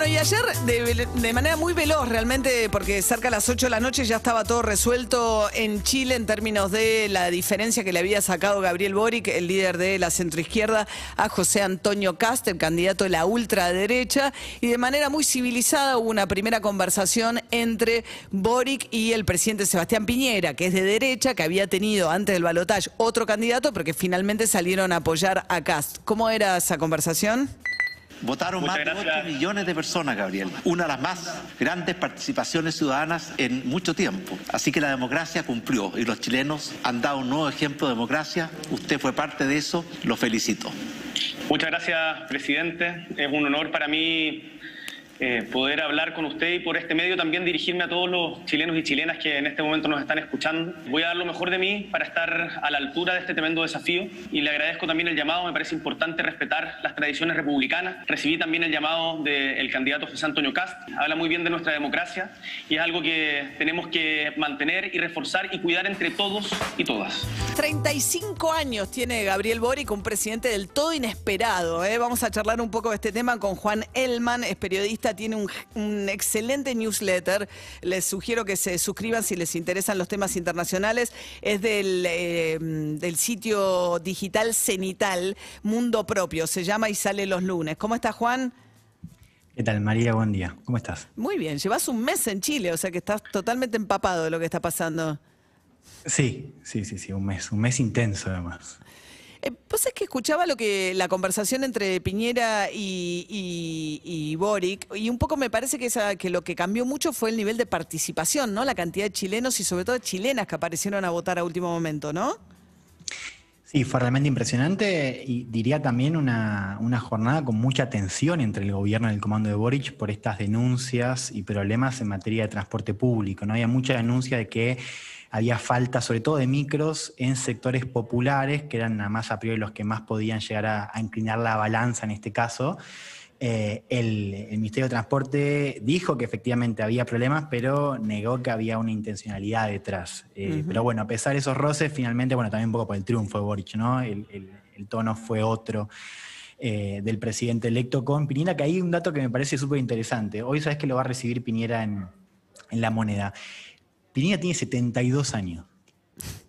Bueno, y ayer, de, manera muy veloz realmente, porque cerca de las 8 de la noche ya estaba todo resuelto en Chile en términos de la diferencia que le había sacado Gabriel Boric, el líder de la centroizquierda, a José Antonio Cast, el candidato de la ultraderecha, y de manera muy civilizada hubo una primera conversación entre Boric y el presidente Sebastián Piñera, que es de derecha, que había tenido antes del balotaje otro candidato, pero que finalmente salieron a apoyar a Cast. ¿Cómo era esa conversación? Votaron Muchas más de gracias. 8 millones de personas, Gabriel. Una de las más grandes participaciones ciudadanas en mucho tiempo. Así que la democracia cumplió y los chilenos han dado un nuevo ejemplo de democracia. Usted fue parte de eso. Lo felicito. Muchas gracias, presidente. Es un honor para mí eh, poder hablar con usted y por este medio también dirigirme a todos los chilenos y chilenas que en este momento nos están escuchando. Voy a dar lo mejor de mí para estar a la altura de este tremendo desafío y le agradezco también el llamado. Me parece importante respetar las tradiciones republicanas. Recibí también el llamado del candidato José Antonio Cast. Habla muy bien de nuestra democracia y es algo que tenemos que mantener y reforzar y cuidar entre todos y todas. 35 años tiene Gabriel Boric, un presidente del todo inesperado. ¿eh? Vamos a charlar un poco de este tema con Juan Elman, es periodista, tiene un, un excelente newsletter. Les sugiero que se suscriban si les interesan los temas internacionales. Es del, eh, del sitio digital Cenital, Mundo Propio. Se llama y sale los lunes. ¿Cómo está Juan? ¿Qué tal, María? Buen día. ¿Cómo estás? Muy bien, llevas un mes en Chile, o sea que estás totalmente empapado de lo que está pasando. Sí, sí, sí, sí, un mes, un mes intenso además. Eh, Pues es que escuchaba lo que la conversación entre Piñera y, y- y Boric, y un poco me parece que, lo que cambió mucho fue el nivel de participación, ¿no? La cantidad de chilenos y sobre todo chilenas que aparecieron a votar a último momento, ¿no? Sí, fue realmente impresionante y diría también una, una jornada con mucha tensión entre el gobierno y el comando de Boric por estas denuncias y problemas en materia de transporte público. ¿no? Había mucha denuncia de que había falta, sobre todo de micros, en sectores populares, que eran más a priori los que más podían llegar a, a inclinar la balanza en este caso. Eh, el, el Ministerio de Transporte dijo que efectivamente había problemas, pero negó que había una intencionalidad detrás. Eh. Pero bueno, a pesar de esos roces, finalmente, bueno, también un poco por el triunfo de Boric, ¿no? El, el- el tono fue otro eh, del presidente electo con Piñera, que hay un dato que me parece súper interesante. Hoy sabes que lo va a recibir Piñera en, en la moneda. Piñera tiene 72 años.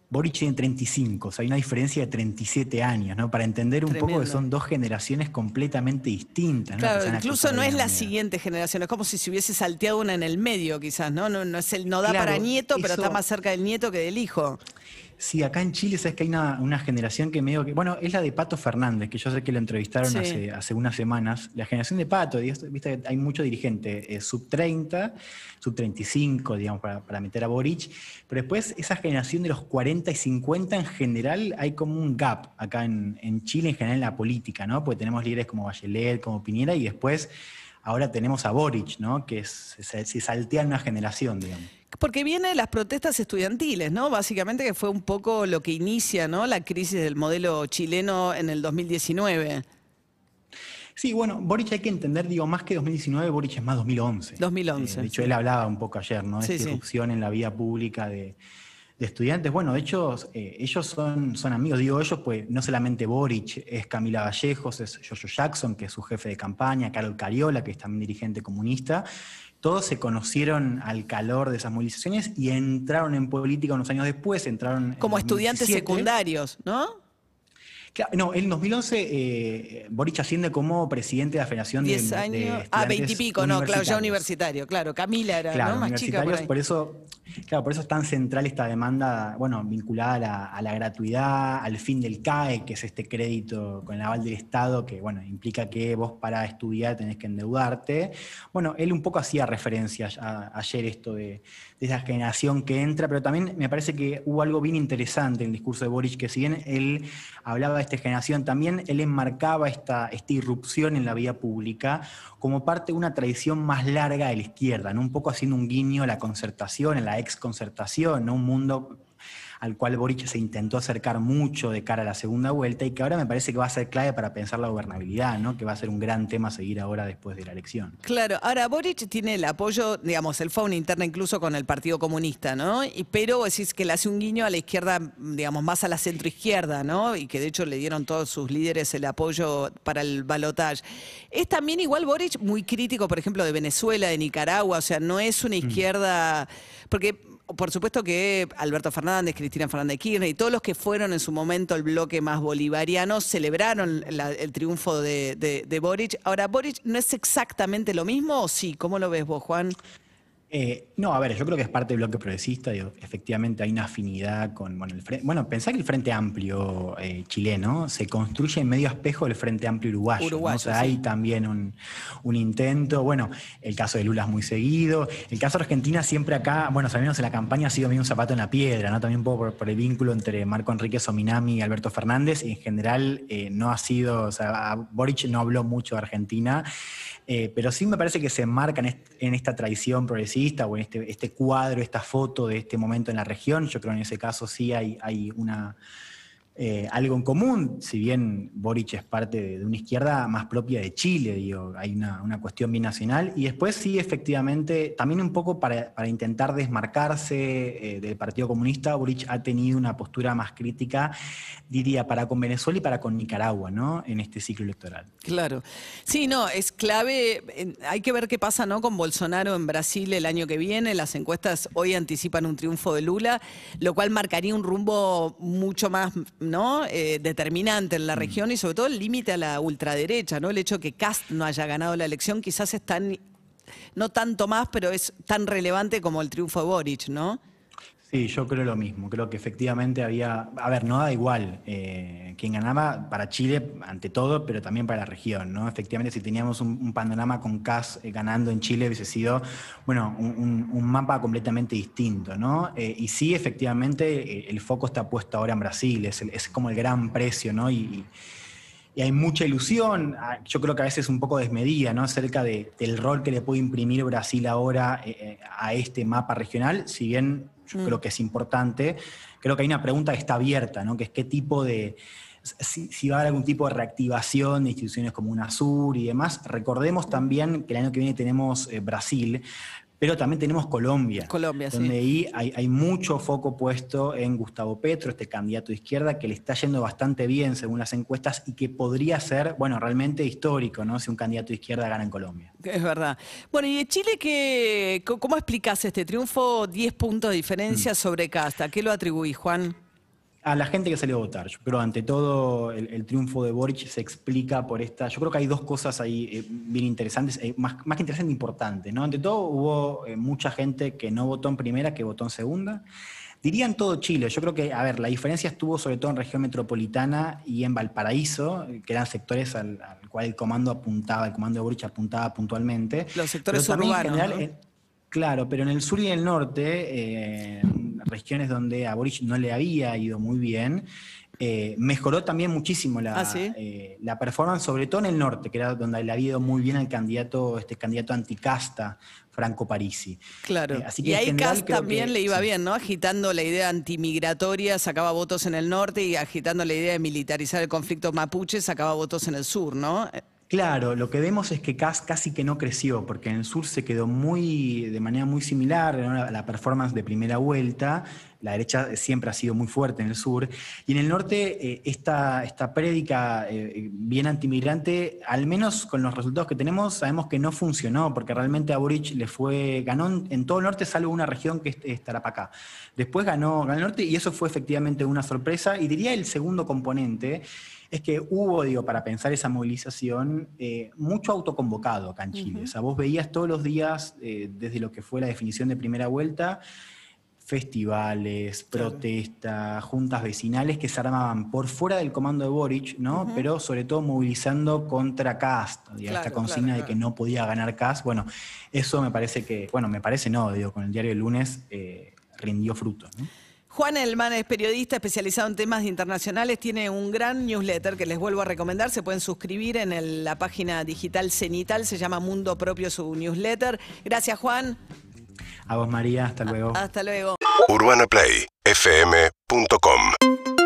Boric tiene 35, o sea, hay una diferencia de 37 años, ¿no? Para entender un poco que son dos generaciones completamente distintas. ¿no? Claro, incluso no es la siguiente generación, es como si se hubiese salteado una en el medio, quizás, ¿no? No, no, es el, no da Claro, para nieto, pero eso- está más cerca del nieto que del hijo. Sí, acá en Chile sabes que hay una, una generación que medio que. Bueno, es la de Pato Fernández, que yo sé que lo entrevistaron Sí. hace, hace unas semanas. La generación de Pato, viste, hay mucho dirigente, eh, sub 30, sub 35, digamos, para, para meter a Boric. Pero después, esa generación de los 40 y 50 en general, hay como un gap acá en, en Chile, en general en la política, ¿no? Porque tenemos líderes como Bachelet, como Piñera, y después. Ahora tenemos a Boric, ¿no? Que es- se, se saltea en una generación, digamos. Porque vienen las protestas estudiantiles, ¿no? Básicamente que fue un poco lo que inicia, ¿no? La crisis del modelo chileno en el 2019. Sí, bueno, Boric hay que entender, digo, más que 2019, Boric es más 2011. 2011, Eh, de hecho, él hablaba un poco ayer, ¿no? De Sí, esta sí. irrupción en la vida pública de, de estudiantes. Bueno, de hecho, eh, ellos son, son amigos, digo ellos, pues no solamente Boric, es Camila Vallejos, es Jojo Jackson, que es su jefe de campaña, Carol Cariola, que es también dirigente comunista. Todos se conocieron al calor de esas movilizaciones y entraron en política unos años después, entraron en Como estudiantes 2017. secundarios, ¿no? Claro, no, en 2011 eh, Boric asciende como presidente de la Federación de, 10 de años. ah, Estudiantes 20 y pico, no, claro, ya universitario, claro. Camila era Claro, ¿no? más chica. Por universitarios, ahí. por, eso, claro, por eso es tan central esta demanda, bueno, vinculada a la, a la gratuidad, al fin del CAE, que es este crédito con el aval del Estado, que bueno, implica que vos para estudiar tenés que endeudarte. Bueno, él un poco hacía referencia a- ayer esto de, de esa generación que entra, pero también me parece que hubo algo bien interesante en el discurso de Boric, que si bien él hablaba esta generación, también él enmarcaba esta, esta irrupción en la vida pública como parte de una tradición más larga de la izquierda, ¿no? un poco haciendo un guiño a la concertación, a la ex concertación, ¿no? un mundo al cual Boric se intentó acercar mucho de cara a la segunda vuelta y que ahora me parece que va a ser clave para pensar la gobernabilidad, ¿no? que va a ser un gran tema a seguir ahora después de la elección. Claro, ahora Boric tiene el apoyo, digamos, él fue una interna incluso con el Partido Comunista, ¿no? Y, pero decís que le hace un guiño a la izquierda, digamos, más a la centroizquierda, ¿no? Y que de hecho le dieron todos sus líderes el apoyo para el balotaje. Es también igual Boric muy crítico, por ejemplo, de Venezuela, de Nicaragua, o sea, no es una izquierda, porque por supuesto que Alberto Fernández, Cristina Fernández Kirchner y todos los que fueron en su momento el bloque más bolivariano celebraron el triunfo de, de- de Boric. Ahora, ¿Boric no es exactamente lo mismo o sí? ¿Cómo lo ves vos, Juan? Eh, no, a ver, yo creo que es parte del bloque progresista, digo, efectivamente hay una afinidad con, bueno, el Frente, bueno, pensá que el Frente Amplio eh, chileno se construye en medio espejo del Frente Amplio uruguayo, ¿no? Uruguayo, o sea, sí. hay también un, un intento, bueno, el caso de Lula es muy seguido, el caso de Argentina siempre acá, bueno, al menos en la campaña ha sido medio un zapato en la piedra, ¿no? También por, por el vínculo entre Marco Enrique Sominami y Alberto Fernández, y en general eh, no ha sido, o sea, Boric no habló mucho de Argentina, pero sí me parece que se enmarca en, est- en esta tradición progresista o en este, este cuadro, esta foto de este momento en la región. Yo creo que en ese caso sí hay, hay una, eh, algo en común, si bien Boric es parte de, una izquierda más propia de Chile, digo, hay una, cuestión binacional. Y después sí, efectivamente, también un poco para, para intentar desmarcarse eh, del Partido Comunista, Boric ha tenido una postura más crítica, diría, para con Venezuela y para con Nicaragua, ¿no? En este ciclo electoral. Claro. Sí, no, es clave. en- Hay que ver qué pasa ¿no? con Bolsonaro en Brasil el año que viene. Las encuestas hoy anticipan un triunfo de Lula, lo cual marcaría un rumbo mucho más ¿no? Eh, determinante en la región y sobre todo el límite a la ultraderecha. ¿no? El hecho de que Cast no haya ganado la elección quizás es tan, no tanto más, pero es tan relevante como el triunfo de Boric, ¿no? Sí, yo creo lo mismo. Creo que efectivamente había. A ver, no da igual eh, quién ganaba para Chile ante todo, pero también para la región, ¿no? Efectivamente, si teníamos un, panorama con CAS eh, ganando en Chile, hubiese sido, bueno, un, mapa completamente distinto, ¿no? Eh, y sí, efectivamente, eh, el foco está puesto ahora en Brasil, es, como el gran precio, ¿no? Y, hay mucha ilusión, ah, yo creo que a veces un poco desmedida, ¿no? Acerca de- del rol que le puede imprimir Brasil ahora eh, a este mapa regional, si bien yo creo que es importante, creo que hay una pregunta que está abierta, ¿no? Que es qué tipo de, si, si va a haber algún tipo de reactivación de instituciones como UNASUR y demás. Recordemos también que el año que viene tenemos eh, Brasil, pero también tenemos Colombia. Colombia, sí. donde ahí hay, hay mucho foco puesto en Gustavo Petro, este candidato de izquierda, que le está yendo bastante bien según las encuestas y que podría ser, bueno, realmente histórico, ¿no? Si un candidato de izquierda gana en Colombia. Es verdad. Bueno, y de Chile, ¿qué, ¿cómo explicás este triunfo? 10 puntos de diferencia sobre Casta. ¿Qué lo atribuís, Juan? A la gente que salió a votar. Yo creo, ante todo, el, el triunfo de Boric se explica por esta. Yo creo que hay dos cosas ahí eh, bien interesantes, eh, más, más que interesantes, importantes. ¿no? Ante todo, hubo eh, mucha gente que no votó en primera, que votó en segunda. Diría en todo Chile. Yo creo que, a ver, la diferencia estuvo sobre todo en región metropolitana y en Valparaíso, que eran sectores al, al cual el comando apuntaba, el comando de Boric apuntaba puntualmente. Los sectores urbanos, Claro, pero en el sur y en el norte, eh, regiones donde a Boric no le había ido muy bien, eh, mejoró también muchísimo la, Ah, ¿sí? eh, la performance, sobre todo en el norte, que era donde le había ido muy bien al candidato, este candidato anticasta, Franco Parisi. Claro. Eh, así que y ahí Cast también que- le iba sí. bien, ¿no? Agitando la idea antimigratoria, sacaba votos en el norte y agitando la idea de militarizar el conflicto mapuche, sacaba votos en el sur, ¿no? Eh, Claro, lo que vemos es que Cas casi que no creció, porque en el sur se quedó muy, de manera muy similar ¿no? la, performance de primera vuelta. La derecha siempre ha sido muy fuerte en el sur. Y en el norte, eh, esta, esta prédica eh, bien antimigrante, al menos con los resultados que tenemos, sabemos que no funcionó, porque realmente a Boric le fue, ganó en, en todo el norte, salvo una región que es, es Tarapacá. Después ganó, ganó el norte y eso fue efectivamente una sorpresa. Y diría el segundo componente es que hubo, digo, para pensar esa movilización, eh, mucho autoconvocado acá en Chile. O sea, vos veías todos los días, eh, desde lo que fue la definición de primera vuelta, festivales, protestas, juntas vecinales que se armaban por fuera del comando de Boric, ¿no? Pero sobre todo movilizando contra Cast, Claro, esta consigna claro, de que no podía ganar Cast. Bueno, eso me parece que, bueno, me parece no, digo, con el diario del lunes eh, rindió fruto. ¿no? Juan Elman es periodista especializado en temas internacionales, tiene un gran newsletter que les vuelvo a recomendar, se pueden suscribir en el- la página digital Cenital, se llama Mundo Propio su newsletter. Gracias Juan, A vos María, hasta luego. hasta luego. UrbanaPlayFM.com UrbanaPlayFM.com